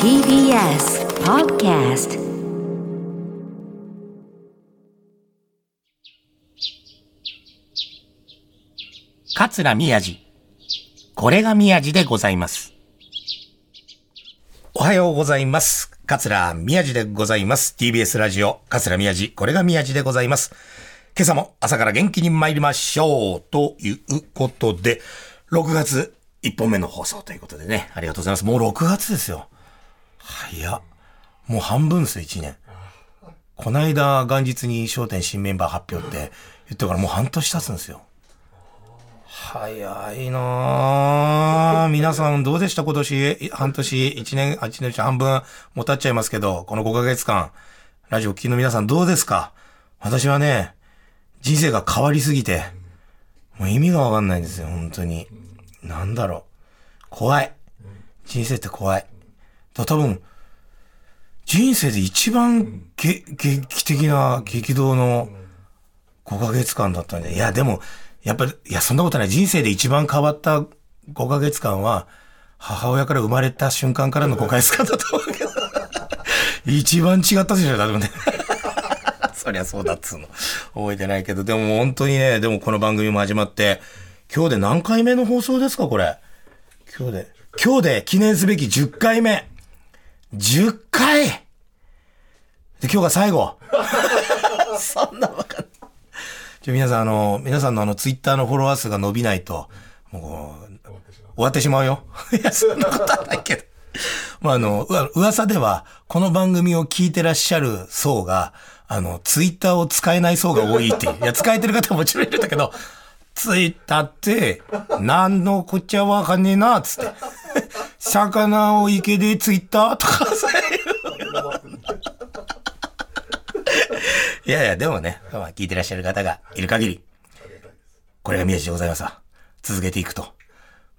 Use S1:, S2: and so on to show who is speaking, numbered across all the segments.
S1: TBS Podcast
S2: 桂宮治。これが宮治でございます。おはようございます。桂宮治でございます。TBS ラジオ、桂宮治。これが宮治でございます。今朝も朝から元気に参りましょう。ということで、6月1本目の放送ということでね、ありがとうございます。もう6月ですよ。早っ。もう半分ですよ、1年。こないだ元日に商店新メンバー発表って言ってからもう半年経つんですよ。早いなあ皆さんどうでした今年、半年、一年、あ一年半分も経っちゃいますけど、この5ヶ月間、ラジオ聴きの皆さんどうですか？私はね、人生が変わりすぎて、もう意味がわかんないんですよ、本当に。なんだろう。怖い。人生って怖い。だ多分、人生で一番げ劇的な激動の5ヶ月間だったんで、いや、でも、やっぱり、いや、そんなことない。人生で一番変わった5ヶ月間は、母親から生まれた瞬間からの5ヶ月間だと思うけど、一番違ったでしょ、だってね。そりゃそうだっつうの。覚えてないけど、でも本当にね、でもこの番組も始まって、今日で何回目の放送ですか、これ？今日で、今日で記念すべき10回目。10回で、今日が最後。そんなわかんない。じゃ皆さん、あの、皆さんのあの、ツイッターのフォロワー数が伸びないと、もう、終わってしまうよ。いや、そんなことはないけど。まあ、あの、噂では、この番組を聞いてらっしゃる層が、あの、ツイッターを使えない層が多いっていう。いや、使えてる方ももちろんいるんだけど、ツイッターって、何のこっちゃわかんねえな、つって。魚を池でツイッターとか、そういやいや、でもね、まあ、聞いてらっしゃる方がいる限り、これが宮治でございますわ。続けていくと、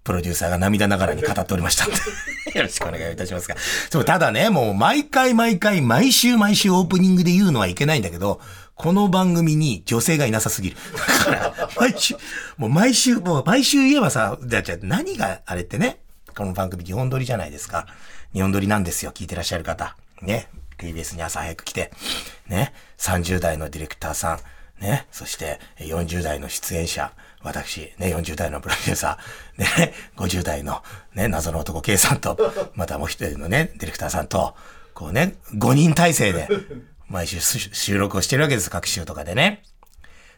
S2: プロデューサーが涙ながらに語っておりました。よろしくお願いいたしますが。そう、ただね、もう毎回毎回、毎週毎週オープニングで言うのはいけないんだけど、この番組に女性がいなさすぎる。だから、毎週、もう毎週、もう毎週言えばさ、じゃあ何があれってね、この番組日本撮りじゃないですか。日本撮りなんですよ、聞いてらっしゃる方。ね。TBS に朝早く来て、ね。30代のディレクターさん、ね。そして40代の出演者、私、ね、40代のプロデューサー、ね、50代のね、謎の男 K さんと、またもう一人のね、ディレクターさんと、こうね、5人体制で、毎週収録をしてるわけです、各週とかでね。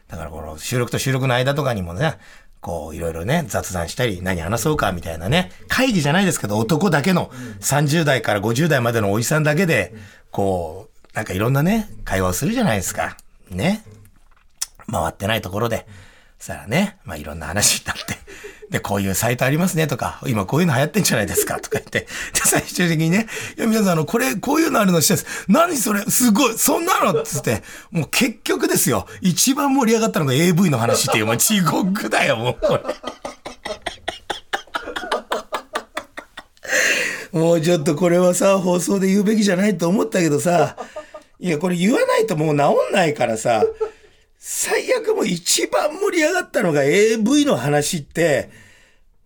S2: だからこの収録と収録の間とかにもね、こういろいろね、雑談したり、何話そうかみたいなね、会議じゃないですけど、男だけの30代から50代までのおじさんだけで、こう、なんかいろんなね、会話をするじゃないですか。ね。回ってないところで、そしたらね、まあいろんな話になって、で、こういうサイトありますねとか、今こういうの流行ってんじゃないですかとか言って、で、最終的にね、いや、皆さんあの、これ、こういうのあるのしてです。何それすごいそんなのつって、もう結局ですよ、一番盛り上がったのが AV の話っていう、もう地獄だよ、もうこれ。もうちょっとこれはさ、放送で言うべきじゃないと思ったけどさ、いや、これ言わないともう治んないからさ、一番盛り上がったのが AV の話って、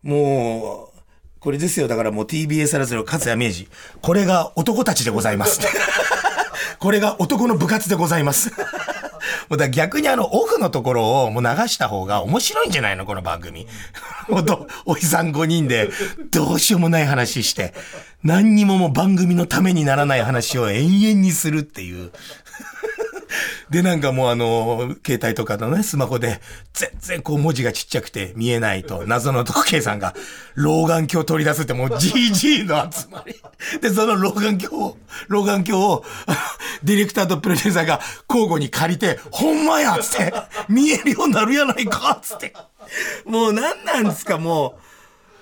S2: もう、これですよ。だからもう TBS ラジオ勝谷明治。これが男たちでございます。これが男の部活でございます。もうだ逆にあのオフのところをもう流した方が面白いんじゃないの？この番組。もうどおじさん5人でどうしようもない話して、何にももう番組のためにならない話を延々にするっていう。で、なんかもうあの、携帯とかのね、スマホで、全然こう文字がちっちゃくて見えないと、謎の男計さんが、老眼鏡を取り出すってもう GG の集まり。で、その老眼鏡を、老眼鏡を、ディレクターとプロデューサーが交互に借りて、ほんまやつって、見えるようになるやないかつって。もう何なんですか、もう。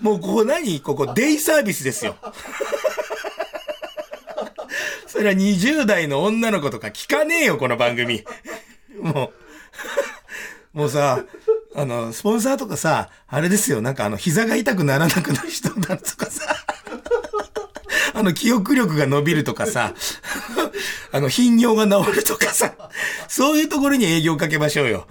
S2: もうここ何？ここデイサービスですよ。それは20代の女の子とか聞かねえよ、この番組。もう、もうさ、あの、スポンサーとかさ、あれですよ、なんかあの、膝が痛くならなくなる人だとかさ、あの、記憶力が伸びるとかさ、あの、頻尿が治るとかさ、そういうところに営業かけましょうよ。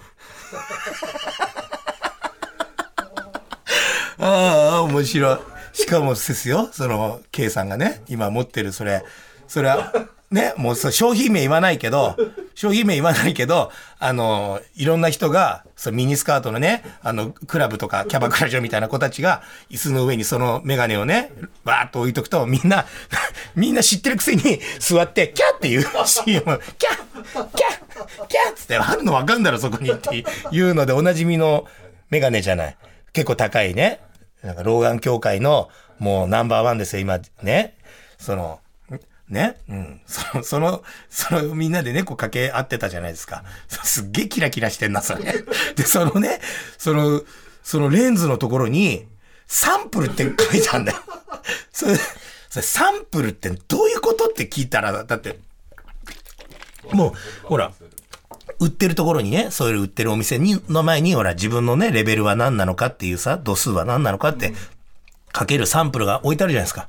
S2: ああ、面白い。しかもですよ、その、K さんがね、今持ってるそれ、それは、ね、もうそう商品名言わないけど、商品名言わないけど、あの、いろんな人が、そのミニスカートのね、あの、クラブとかキャバクラ嬢みたいな子たちが、椅子の上にそのメガネをね、バーっと置いとくと、みんな、みんな知ってるくせに座って、キャっていう CM、キャッキャッキャッつって、あるのわかんだろ、そこにっていうので、おなじみのメガネじゃない。結構高いね。なんか、老眼協会の、もうナンバーワンですよ、今、ね。その、ねうん。その、その、その、みんなでね、こう掛け合ってたじゃないですか。そすっげえキラキラしてんな、それ。で、そのね、その、そのレンズのところに、サンプルって書いてあるんだよ。それ、それサンプルってどういうことって聞いたら、だって、もう、ほら、売ってるところにね、そういう売ってるお店に、の前に、ほら、自分のね、レベルは何なのかっていうさ、度数は何なのかって、かけるサンプルが置いてあるじゃないですか。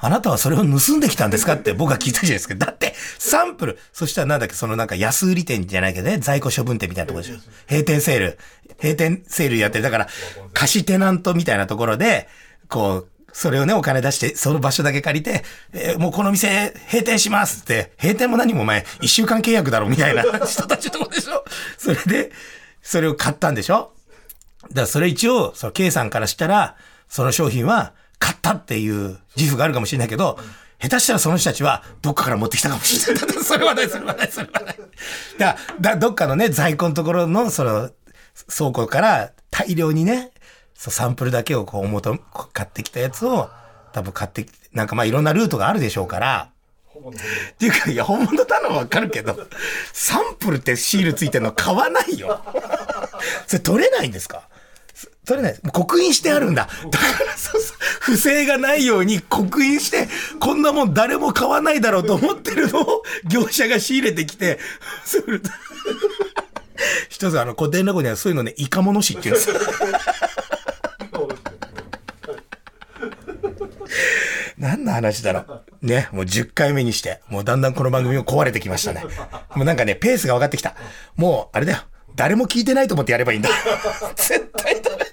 S2: あなたはそれを盗んできたんですかって僕は聞いたじゃないですか。だって、サンプル、そしたらなんだっけ、そのなんか安売り店じゃないけどね、在庫処分店みたいなところでしょ。閉店セール。閉店セールやってる。だから、貸しテナントみたいなところで、こう、それをね、お金出して、その場所だけ借りて、えーもうこの店閉店しますって、閉店も何もお前、一週間契約だろみたいな 人たちのとこでしょ。それで、それを買ったんでしょだからそれ一応、その K さんからしたら、その商品は買ったっていう自負があるかもしれないけど、下手したらその人たちはどっかから持ってきたかもしれない。それはない、それはない、それはない。だだどっかのね、在庫のところの、その、倉庫から大量にね、そうサンプルだけをこう、元、買ってきたやつを、多分買ってきて、なんかまあいろんなルートがあるでしょうから、っていうか、いや、本物だのはわかるけど、サンプルってシールついてるの買わないよ。それ取れないんですか？取れない。もう刻印してあるんだ。だからそうそう、不正がないように刻印して、こんなもん誰も買わないだろうと思ってるのを業者が仕入れてきて、それ一つあの古典落語にはそういうのね、イカモノ師って言うんですよ。何の話だろう。ね、もう10回目にして、もうだんだんこの番組も壊れてきましたね。もうなんかね、ペースが分かってきた。もう、あれだよ。誰も聞いてないと思ってやればいいんだ。絶対ダメだ。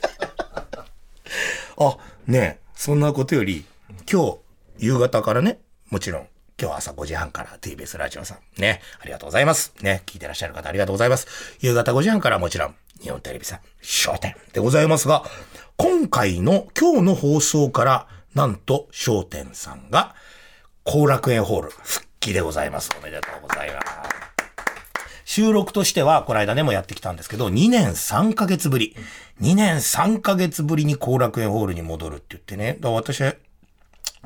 S2: あ、ねえそんなことより、今日、夕方からね、もちろん、今日朝5時半から TBS ラジオさん。ね、ありがとうございます。ね、聞いてらっしゃる方ありがとうございます。夕方5時半からもちろん、日本テレビさん、焦点でございますが、今回の今日の放送から、なんと焦点さんが、後楽園ホール復帰でございます。おめでとうございます。収録としては、この間ねもやってきたんですけど、2年3ヶ月ぶり。2年3ヶ月ぶりに後楽園ホールに戻るって言ってね。だ私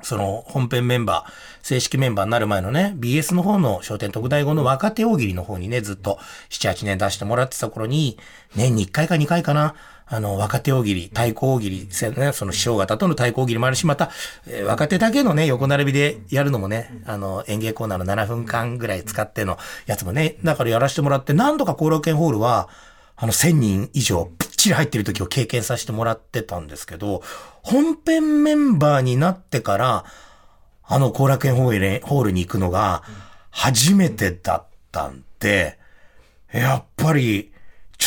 S2: その本編メンバー、正式メンバーになる前のね、BS の方の商店特大号の若手大喜利の方にね、ずっと7、8年出してもらってた頃に、年に1回か2回かな、あの、若手大喜利、太鼓大喜利、ね、その師匠方との太鼓大喜利もあるし、また、えー若手だけのね、横並びでやるのもね、あの、演芸コーナーの7分間ぐらい使ってのやつもね、だからやらせてもらって、何度か後楽園ホールは、あの、1000人以上、ぴっちり入ってる時を経験させてもらってたんですけど、本編メンバーになってから、あの後楽園ホールに行くのが、初めてだったんで、やっぱり、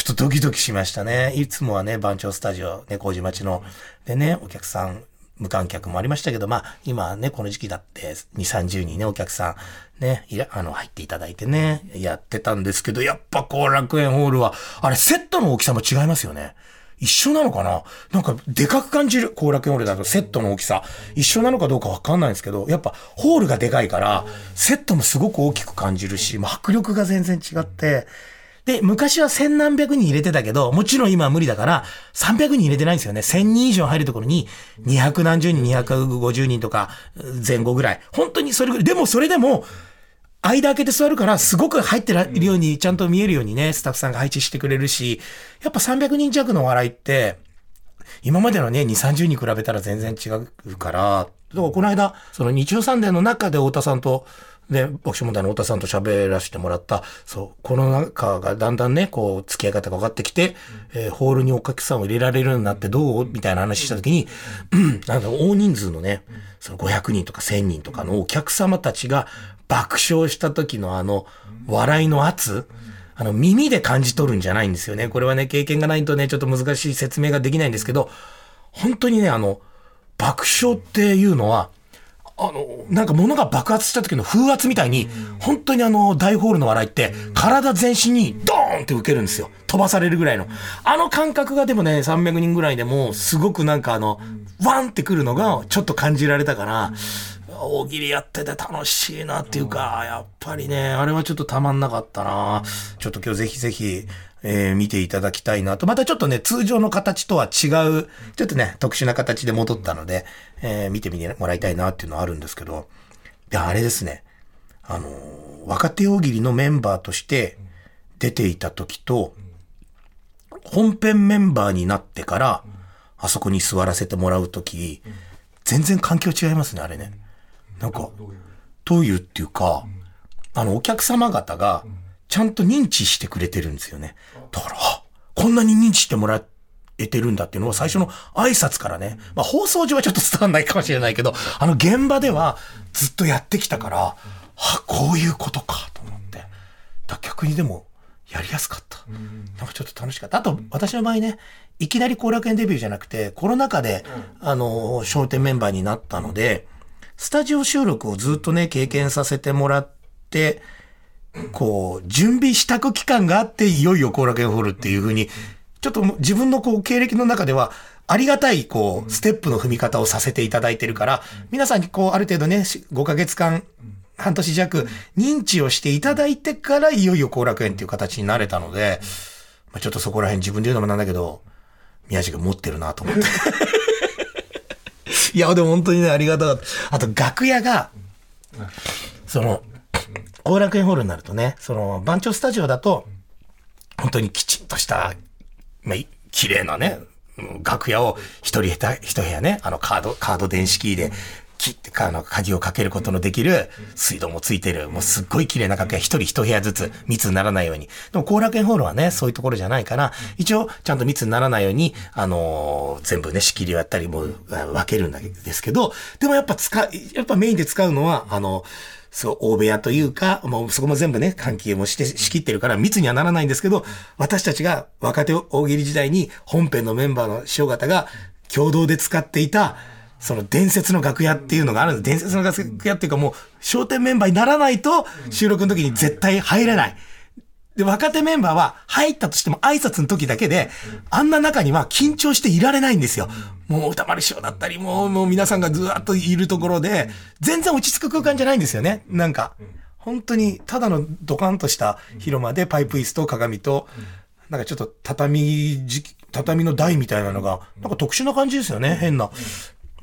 S2: ちょっとドキドキしましたね。いつもはね、番長スタジオ、ね、麹町の、でね、お客さん、無観客もありましたけど、まあ、今ね、この時期だって、2、30人ね、お客さん、ね、いら、あの、入っていただいてね、やってたんですけど、やっぱ後楽園ホールは、あれ、セットの大きさも違いますよね。一緒なのかな？なんか、でかく感じる。後楽園ホールだとセットの大きさ。一緒なのかどうかわかんないんですけど、やっぱ、ホールがでかいから、セットもすごく大きく感じるし、まあ迫力が全然違って、で、昔は千何百人入れてたけど、もちろん今は無理だから、300人入れてないんですよね。1000人以上入るところに、200何十人、250人とか、前後ぐらい。本当にそれぐらい。でもそれでも、間開けて座るから、すごく入ってるように、ちゃんと見えるようにね、スタッフさんが配置してくれるし、やっぱ300人弱の笑いって、今までのね、2、30に比べたら全然違うから、だからこの間、その日曜サンデーの中で太田さんと、ね、爆笑問題の太田さんと喋らせてもらった、そう、この中がだんだんね、こう、付き合い方が分かってきて、えーホールにお客さんを入れられるようになってどう？みたいな話したときに、うんなんか大人数のね、その500人とか1000人とかのお客様たちが爆笑した時のあの、笑いの圧、あの、耳で感じ取るんじゃないんですよね。これはね、経験がないとね、ちょっと難しい説明ができないんですけど、本当にね、あの、爆笑っていうのは、あの、なんか物が爆発した時の風圧みたいに、本当にあの、大ホールの笑いって、体全身にドーンって受けるんですよ。飛ばされるぐらいの。あの感覚がでもね、300人ぐらいでも、すごくなんかあの、ワンってくるのが、ちょっと感じられたから、大喜利やってて楽しいなっていうか、やっぱりね、あれはちょっとたまんなかったな。ちょっと今日ぜひぜひ、えー、見ていただきたいなと。またちょっとね、通常の形とは違う、ちょっとね、特殊な形で戻ったので、えー、見てみてもらいたいなっていうのはあるんですけど、で、あれですね、あのー、若手大喜利のメンバーとして出ていた時と、本編メンバーになってから、あそこに座らせてもらう時、全然環境違いますね、あれね。なんか、どういうっていうか、あの、お客様方が、ちゃんと認知してくれてるんですよね。だから、こんなに認知してもらえてるんだっていうのを最初の挨拶からね、まあ放送上はちょっと伝わんないかもしれないけど、あの現場ではずっとやってきたから、はこういうことかと思って。だ逆にでも、やりやすかった。なんかちょっと楽しかった。あと、私の場合ね、いきなり後楽園デビューじゃなくて、コロナ禍で、あの、笑点メンバーになったので、スタジオ収録をずっとね、経験させてもらって、こう、準備支度期間があって、いよいよ後楽園ホールっていうふうに、ちょっと自分のこう、経歴の中では、ありがたい、こう、ステップの踏み方をさせていただいてるから、皆さんにこう、ある程度ね、5ヶ月間、半年弱、認知をしていただいてから、いよいよ後楽園っていう形になれたので、まあ、ちょっとそこら辺自分で言うのもなんだけど、宮地が持ってるなと思って。いや、でも本当にね、ありがたかった。あと、楽屋が、その、後楽園ホールになるとね、その、番長スタジオだと、本当にきちんとした、まあ、綺麗なね、楽屋を一人一部屋ね、あのカード、カード電子キーで、切って、あの、鍵をかけることのできる、水道もついてる、もうすっごい綺麗な楽屋、一人一部屋ずつ密にならないように。でも、後楽園ホールはね、そういうところじゃないから、一応、ちゃんと密にならないように、あのー、全部ね、仕切りをやったりも分けるんですけど、でもやっぱ使う、やっぱメインで使うのは、あの、そう、大部屋というか、もうそこも全部ね、関係もして仕切ってるから密にはならないんですけど、私たちが若手大喜利時代に本編のメンバーの師匠方が共同で使っていた、その伝説の楽屋っていうのがあるんです。伝説の楽屋っていうかもう、商店メンバーにならないと収録の時に絶対入れない。で、若手メンバーは入ったとしても挨拶の時だけで、あんな中には緊張していられないんですよ。もう歌丸師匠だったり、もう、もう皆さんがずっといるところで、全然落ち着く空間じゃないんですよね。なんか、本当にただのドカンとした広間でパイプ椅子と鏡と、なんかちょっと畳、畳の台みたいなのが、なんか特殊な感じですよね。変な。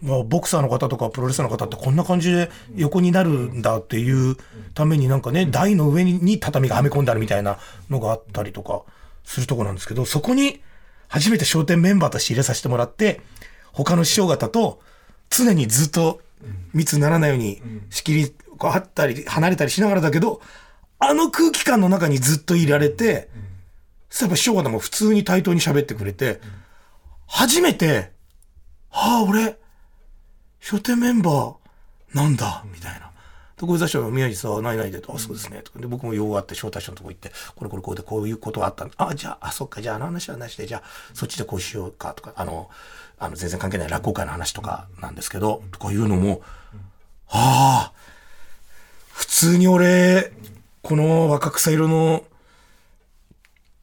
S2: まあ、ボクサーの方とかプロレスの方ってこんな感じで横になるんだっていうためになんかね、台の上に畳がはめ込んであるみたいなのがあったりとかするとこなんですけど、そこに初めて商店メンバーとして入れさせてもらって、他の師匠方と常にずっと密にならないように仕切りこうあったり離れたりしながらだけど、あの空気感の中にずっといられて、そういえば師匠方も普通に対等に喋ってくれて、初めて、はあ、俺、書店メンバーなんだ、みたいな。で、小遊三師匠宮治さん、ないないで、あ、そうですね。で、僕も用があって、招待所のとこ行って、これこれこうで、こういうことがあったあ、じゃあ、あ、そっか、じゃあ、あの話はなしで、じゃあ、そっちでこうしようか、とか、あの、あの、全然関係ない落語会の話とかなんですけど、とかいうのも、ああ、普通に俺、この若草色の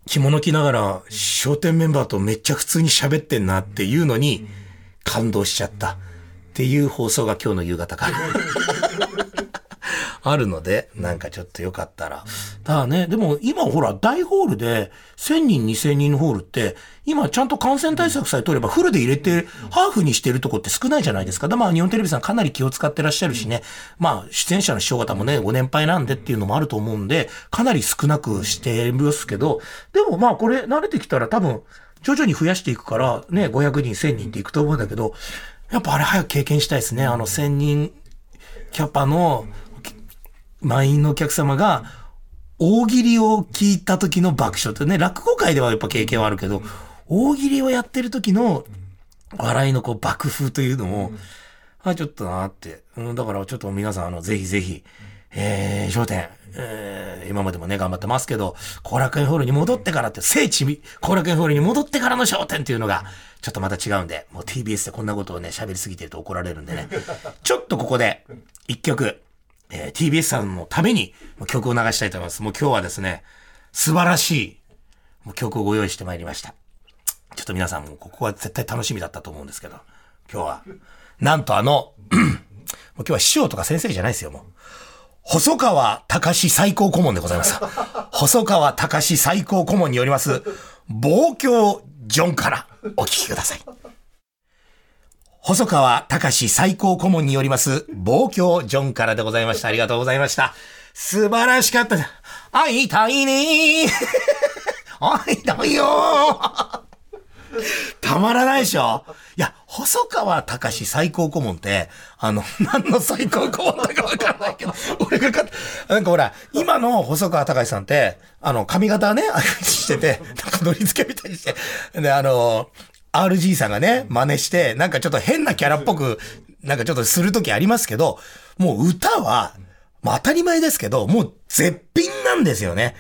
S2: 着物着ながら、商店メンバーとめっちゃ普通に喋ってんなっていうのに、感動しちゃった。っていう放送が今日の夕方からあるので、なんかちょっとよかったら。ただね、でも今ほら大ホールで1000人2000人のホールって、今ちゃんと感染対策さえ取ればフルで入れて、ハーフにしてるとこって少ないじゃないですか。だまあ日本テレビさんかなり気を使ってらっしゃるしね。まあ出演者の師匠方もね、ご年配なんでっていうのもあると思うんで、かなり少なくしてますけど、でもまあこれ慣れてきたら多分、徐々に増やしていくから、ね、500人、1000人っていくと思うんだけど、やっぱあれ早く経験したいですね。あの1000人キャパの満員のお客様が大喜利を聞いた時の爆笑ってね、落語界ではやっぱ経験はあるけど、大喜利をやってる時の笑いのこう爆風というのも、あ、ちょっとなって。うん、だからちょっと皆さん、あの、ぜひぜひ、えー、商店、えー、今までもね、頑張ってますけど、後楽園ホールに戻ってからって、聖地、後楽園ホールに戻ってからの商店っていうのが、ちょっとまた違うんで、もう TBS でこんなことをね、喋りすぎてると怒られるんでね、ちょっとここで、一曲、えー、TBS さんのために曲を流したいと思います。もう今日はですね、素晴らしい曲をご用意してまいりました。ちょっと皆さんもここは絶対楽しみだったと思うんですけど、今日は、なんとあの、もう今日は師匠とか先生じゃないですよ、もう。細川隆最高顧問でございます。細川隆最高顧問によります、望郷ジョンからお聞きください。細川隆最高顧問によります、望郷ジョンからでございました。ありがとうございました。素晴らしかった。会いたいね 会いたいよたまらないでしょいや、細川隆最高顧問って、あの、何の最高顧問だかわかんないけど、俺がか、なんかほら、今の細川隆さんって、あの、髪型ね、あしてて、なんか乗り付けみたいにして、で、あの、RG さんがね、真似して、なんかちょっと変なキャラっぽく、なんかちょっとするときありますけど、もう歌は、まあ当たり前ですけど、もう絶品なんですよね。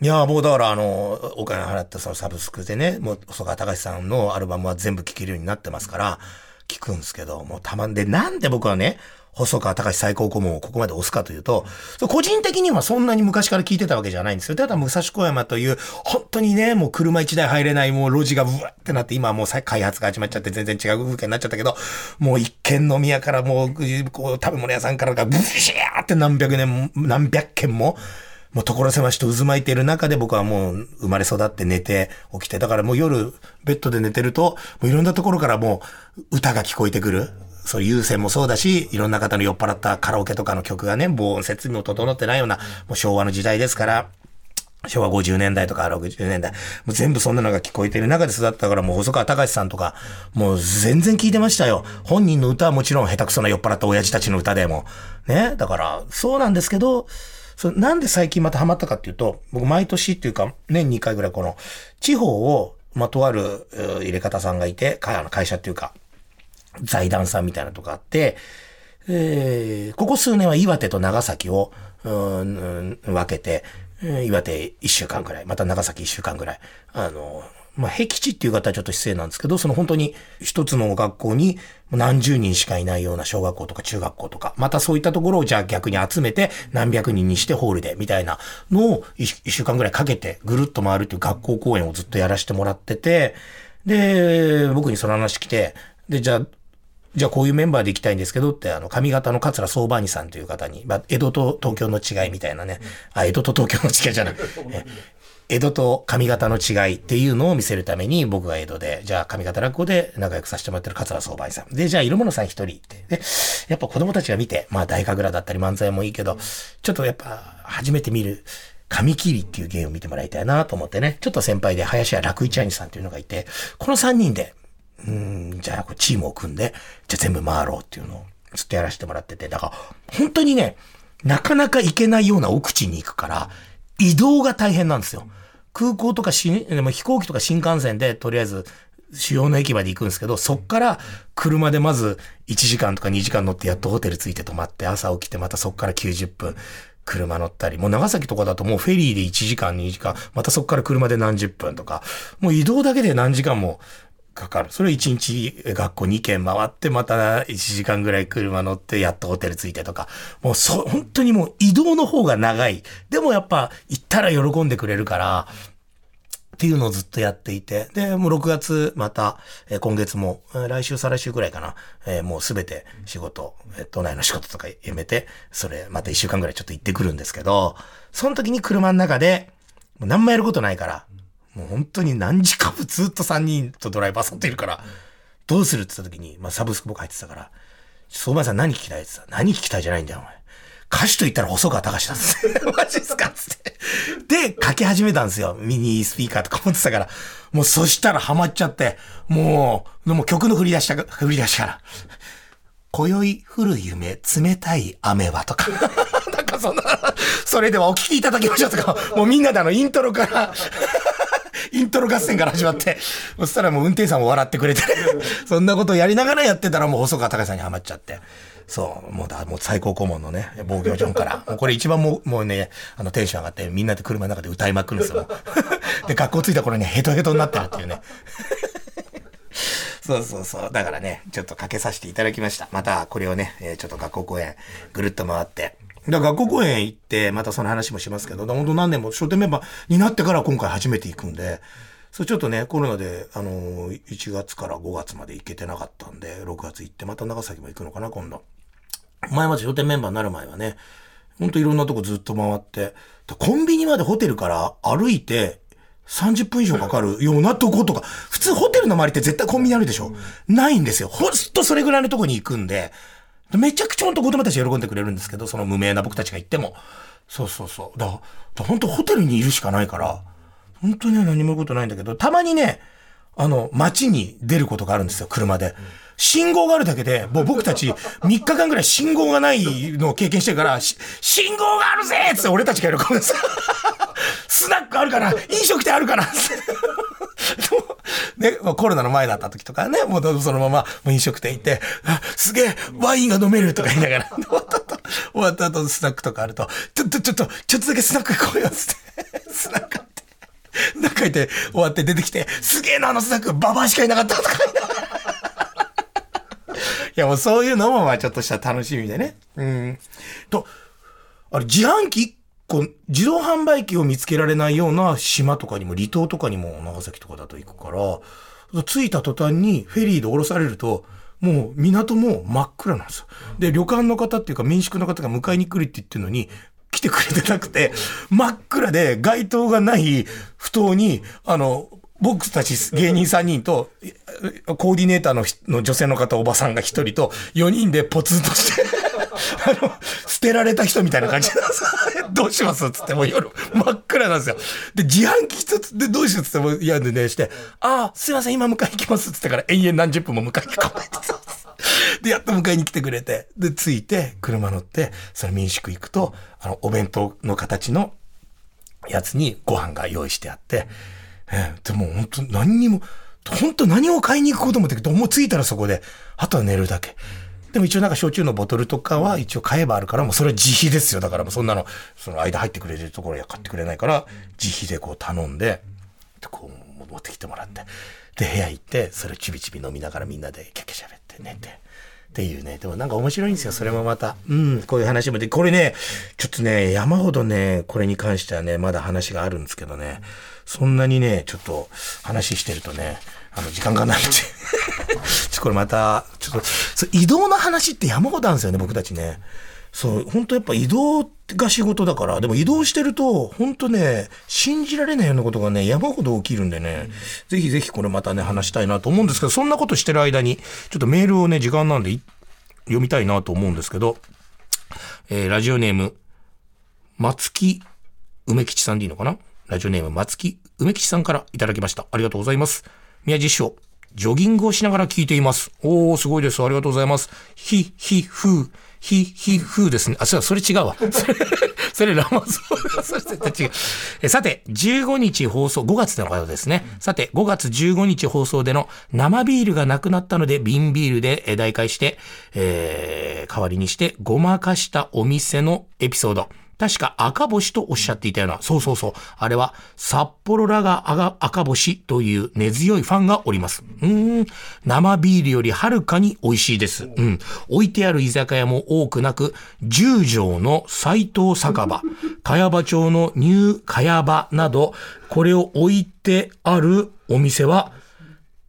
S2: いや、もうだからあの、お金払ったそのサブスクでね、もう細川隆さんのアルバムは全部聴けるようになってますから、聞くんですけど、もうたまんで、なんで僕はね、細川隆最高顧問をここまで押すかというと、個人的にはそんなに昔から聞いてたわけじゃないんですよ。ただ武蔵小山という、本当にね、もう車一台入れないもう路地がブワってなって、今はもう開発が始まっちゃって全然違う風景になっちゃったけど、もう一軒飲み屋からもう、こう、食べ物屋さんからがブシャーって何百年、何百軒も、もう所狭しと渦巻いている中で僕はもう生まれ育って寝て起きて、だからもう夜ベッドで寝てると、もういろんなところからもう歌が聞こえてくる。そう優先もそうだし、いろんな方の酔っ払ったカラオケとかの曲がね、防音設備も整ってないような、もう昭和の時代ですから、昭和50年代とか60年代、もう全部そんなのが聞こえてる中で育ったから、もう細川隆さんとか、もう全然聞いてましたよ。本人の歌はもちろん下手くそな酔っ払った親父たちの歌でも。ね。だから、そうなんですけど、そなんで最近またハマったかっていうと、僕毎年っていうか、年2回ぐらいこの、地方を、まとある入れ方さんがいて、会社っていうか、財団さんみたいなとこあって、えー、ここ数年は岩手と長崎を、うん、分けて、岩手1週間ぐらい、また長崎1週間ぐらい、あの、まあ、僻地っていう方はちょっと失礼なんですけど、その本当に一つの学校に何十人しかいないような小学校とか中学校とか、またそういったところをじゃあ逆に集めて何百人にしてホールでみたいなのを一週間ぐらいかけてぐるっと回るっていう学校公演をずっとやらせてもらってて、で、僕にその話来て、で、じゃあ、じゃあこういうメンバーで行きたいんですけどって、あの、上方の桂相場にさんという方に、まあ、江戸と東京の違いみたいなね、あ、江戸と東京の違いじゃない、江戸と上方の違いっていうのを見せるために僕が江戸で、じゃあ上方落語で仲良くさせてもらってる桂相場さん。で、じゃあ色物さん一人って。で、やっぱ子供たちが見て、まあ大神楽だったり漫才もいいけど、ちょっとやっぱ初めて見る、紙切りっていう芸を見てもらいたいなと思ってね、ちょっと先輩で林家楽一兄さんっていうのがいて、この3人で、うん、じゃあチームを組んで、じゃあ全部回ろうっていうのをずっとやらせてもらってて、だから本当にね、なかなか行けないような奥地に行くから、移動が大変なんですよ。空港とかし、でも飛行機とか新幹線でとりあえず主要の駅まで行くんですけど、そっから車でまず1時間とか2時間乗ってやっとホテル着いて泊まって朝起きてまたそっから90分車乗ったり、もう長崎とかだともうフェリーで1時間2時間、またそこから車で何十分とか、もう移動だけで何時間もかかる。それ1日学校2軒回って、また1時間ぐらい車乗って、やっとホテル着いてとか。もうそ、本当にもう移動の方が長い。でもやっぱ行ったら喜んでくれるから、っていうのをずっとやっていて。で、もう6月また、えー、今月も、来週再来週ぐらいかな。えー、もうすべて仕事、えー、都内の仕事とかやめて、それまた1週間ぐらいちょっと行ってくるんですけど、その時に車の中で、もう何もやることないから、もう本当に何時間もずっと3人とドライバーさんといるから、どうするって言った時に、まあサブスク僕入ってたから、相馬さん何聞きたいって言った何聞きたいじゃないんだよ、お前。歌手と言ったら細川隆なんですマジっすかっつって。で、書き始めたんですよ。ミニスピーカーとか持ってたから。もうそしたらハマっちゃって、もう、でも曲の振り出した、振り出しから。今宵降る夢、冷たい雨はとか。なんかそんな、それではお聴きいただきましょうとか、もうみんなであのイントロからイントロ合戦から始まって、そしたらもう運転手さんも笑ってくれて、そんなことをやりながらやってたらもう細川隆さんにハマっちゃって。そう、もうだ、もう最高顧問のね、防御ジョンから。もうこれ一番もう、もうね、あのテンション上がって、みんなで車の中で歌いまくるんですよ。で、学校着いた頃にヘトヘトになってるっていうね。そうそうそう。だからね、ちょっとかけさせていただきました。また、これをね、えーちょっと学校公演、ぐるっと回って。だから学校公演行って、またその話もしますけど、本当何年も商店メンバーになってから今回初めて行くんで、それちょっとね、コロナで、あの、1月から5月まで行けてなかったんで、6月行って、また長崎も行くのかな、今度。前まで商店メンバーになる前はね、ほんといろんなとこずっと回って、コンビニまでホテルから歩いて30分以上かかるようなとことか、普通ホテルの周りって絶対コンビニあるでしょ、ないんですよ。ほんとそれぐらいのとこに行くんで、めちゃくちゃほんと子供たち喜んでくれるんですけど、その無名な僕たちが行っても。そうそうそう。だから、ほんとホテルにいるしかないから、本当には何も言うことないんだけど、たまにね、あの、街に出ることがあるんですよ、車で。信号があるだけで、もう僕たち3日間ぐらい信号がないのを経験してるから、信号があるぜっつって俺たちが喜ぶんですよ。スナックあるから、飲食店あるから。ね、まあコロナの前だった時とかね、もうそのまま飲食店行って、あすげえ、ワインが飲めるとか言いながら、終わった後、終わった後スナックとかあると、ちょっと、ちょっと、ちょっとだけスナック行こうよって、スナック行って。中いて終わって出てきて、すげえな、あのスナック、ババアしかいなかったとか言いながら。いや、もうそういうのも、まあちょっとした楽しみでね。うん。と、あれ、自販機個、自動販売機を見つけられないような島とかにも、離島とかにも、長崎とかだと行くから、着いた途端にフェリーで降ろされると、もう港も真っ暗なんですよ。で、旅館の方っていうか民宿の方が迎えに来るって言ってるのに、来てくれてなくて、真っ暗で街灯がない不当に、あの、僕たち芸人3人と、コーディネーターのの女性の方、おばさんが1人と、4人でポツンとして、あの、捨てられた人みたいな感じ。なんですどうしますつってもう夜。真っ暗なんですよ。で、自販機一つでどうしようつっても嫌でねして、ああ、すいません、今迎えに来ますつってから延々何十分も迎えに来ないで、やっと迎えに来てくれて、で、着いて、車乗って、その民宿行くと、あの、お弁当の形のやつにご飯が用意してあって、えーでも本当何にも、本当何を買いに行くこともできて、もう着いたらそこで、あとは寝るだけ。でも一応なんか焼酎のボトルとかは一応買えばあるから、もうそれは自費ですよ。だからもうそんなの、その間入ってくれるところや買ってくれないから、自費でこう頼んで、でこう持ってきてもらって。で、部屋行って、それをちびちび飲みながらみんなでキャキャ喋って寝て。っていうね。でもなんか面白いんですよ。それもまた。うん。こういう話もで。これね、ちょっとね、山ほどね、これに関してはね、まだ話があるんですけどね。そんなにね、ちょっと話してるとね、あの、時間がないんで。ちょこれまた、ちょっと、移動の話って山ほどあるんですよね、僕たちね。そう、本当やっぱ移動が仕事だから、でも移動してると、本当ね、信じられないようなことがね、山ほど起きるんでね、ぜひぜひこれまたね、話したいなと思うんですけど、そんなことしてる間に、ちょっとメールをね、時間なんで読みたいなと思うんですけど、えーラジオネーム、松木梅吉さんでいいのかな？ラジオネーム松木梅吉さんからいただきました。ありがとうございます。宮地師匠、ジョギングをしながら聞いています。おー、すごいです。ありがとうございます。ひ、ひ、ふー、ひ、ひ、ふーですね。あ、そうそれ違うわ。それ、それラマゾー。それ絶対違う。えさて、15日放送、5月の方ですね。さて、5月15日放送での生ビールがなくなったので、瓶ビールでえ代替して、えー、代わりにして、ごまかしたお店のエピソード。確か赤星とおっしゃっていたような、そうそうそう。あれは、札幌ラガー赤星という根強いファンがおります。うん。生ビールよりはるかに美味しいです。うん。置いてある居酒屋も多くなく、十条の斎藤酒場、茅場町のニュー茅場など、これを置いてあるお店は、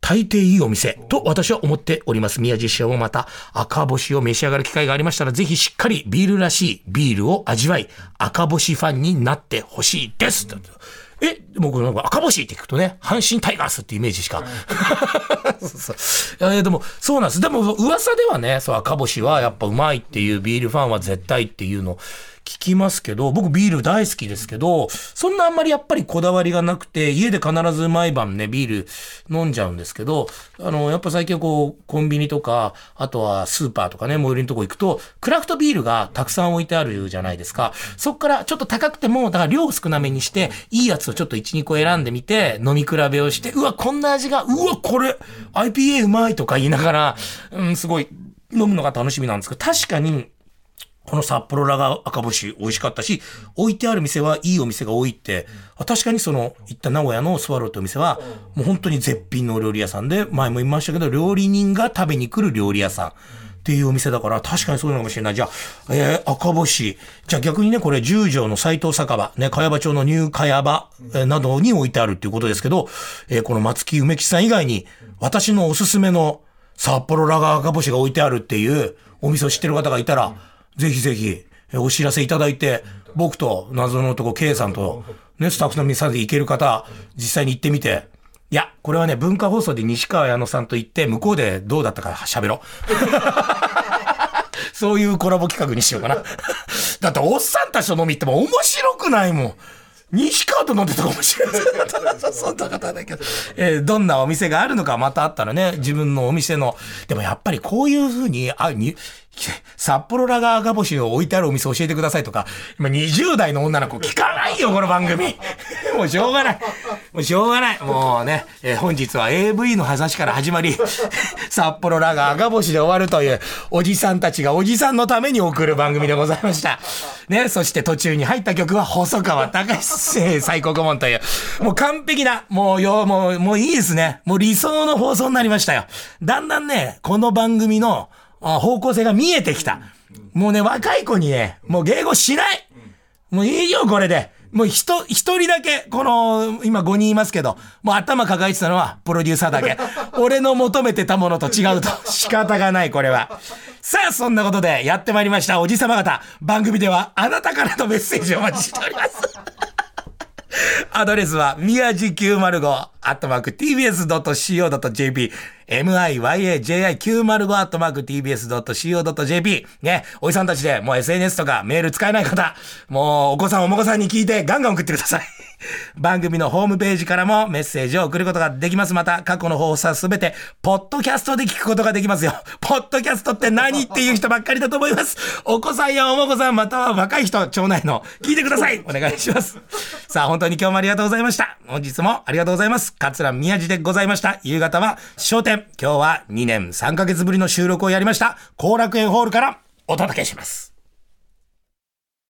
S2: 大抵いいお店と私は思っております。宮地師匠もまた赤星を召し上がる機会がありましたら、ぜひしっかりビールらしいビールを味わい、赤星ファンになってほしいです。え、でもこれなんか赤星って聞くとね、阪神タイガースってイメージしか。そうそうえーでも、そうなんです。でも噂ではね、そう赤星はやっぱうまいっていうビールファンは絶対っていうのを聞きますけど、僕ビール大好きですけど、そんなあんまりやっぱりこだわりがなくて、家で必ず毎晩ね、ビール飲んじゃうんですけど、あの、やっぱ最近こう、コンビニとか、あとはスーパーとかね、最寄りのとこ行くと、クラフトビールがたくさん置いてあるじゃないですか。そっからちょっと高くても、だから量少なめにして、いいやつをちょっと1、2個選んでみて、飲み比べをして、うわ、こんな味が、うわ、これ、IPA うまいとか言いながら、うん、すごい、飲むのが楽しみなんですけど、確かに、この札幌ラガー赤星美味しかったし、置いてある店はいいお店が多いって、確かにその、行った名古屋のスワローってお店は、もう本当に絶品のお料理屋さんで、前も言いましたけど、料理人が食べに来る料理屋さん。っていうお店だから、確かにそうなのかもしれない。じゃあ、えー、赤星。じゃあ逆にね、これ、十条の斎藤酒場、ね、茅場町のニュー茅場、えー、などに置いてあるっていうことですけど、えー、この松木梅木さん以外に、私のおすすめの札幌ラガー赤星が置いてあるっていうお店を知ってる方がいたら、ぜひぜひ、お知らせいただいて、僕と謎の男 K さんと、ね、スタッフの皆さんで行ける方、実際に行ってみて、いや、これはね、文化放送で西川矢野さんと行って、向こうでどうだったか喋ろう。そういうコラボ企画にしようかな。だって、おっさんたちと飲み行っても面白くないもん。西川と飲んでたかもしれない。そんな方だけど。えー、どんなお店があるのかまたあったらね、自分のお店の。でもやっぱりこういうふうに、あ、に、札幌ラガーガボシを置いてあるお店教えてくださいとか、今20代の女の子聞かないよ、この番組。もうしょうがない。もうしょうがない。もうね、えー、本日は AV の話から始まり、札幌ラガーガボシで終わるという、おじさんたちがおじさんのために送る番組でございました。ね、そして途中に入った曲は細川隆最高顧問という、もう完璧な、もうよ、もう、もういいですね。もう理想の放送になりましたよ。だんだんね、この番組の、方向性が見えてきた。もうね、若い子にね、もう迎合しないもういいよ、これで。もう人、一人だけ、この、今5人いますけど、もう頭抱えてたのはプロデューサーだけ。俺の求めてたものと違うと。仕方がない、これは。さあ、そんなことでやってまいりました、おじさま方。番組ではあなたからのメッセージをお待ちしております。アドレスは、宮地905、アットマーク tbs.co.jp、miyaji905 アットマーク tbs.co.jp。ね、おじさんたちでもう SNS とかメール使えない方、もうお子さんお孫さんに聞いてガンガン送ってください。番組のホームページからもメッセージを送ることができます。また、過去の放送はすべて、ポッドキャストで聞くことができますよ。ポッドキャストって何っていう人ばっかりだと思います。お子さんやお孫さん、または若い人、町内の、聞いてください。お願いします。さあ、本当に今日もありがとうございました。本日もありがとうございます。桂宮治でございました。夕方は、商店。今日は2年3ヶ月ぶりの収録をやりました。後楽園ホールからお届けします。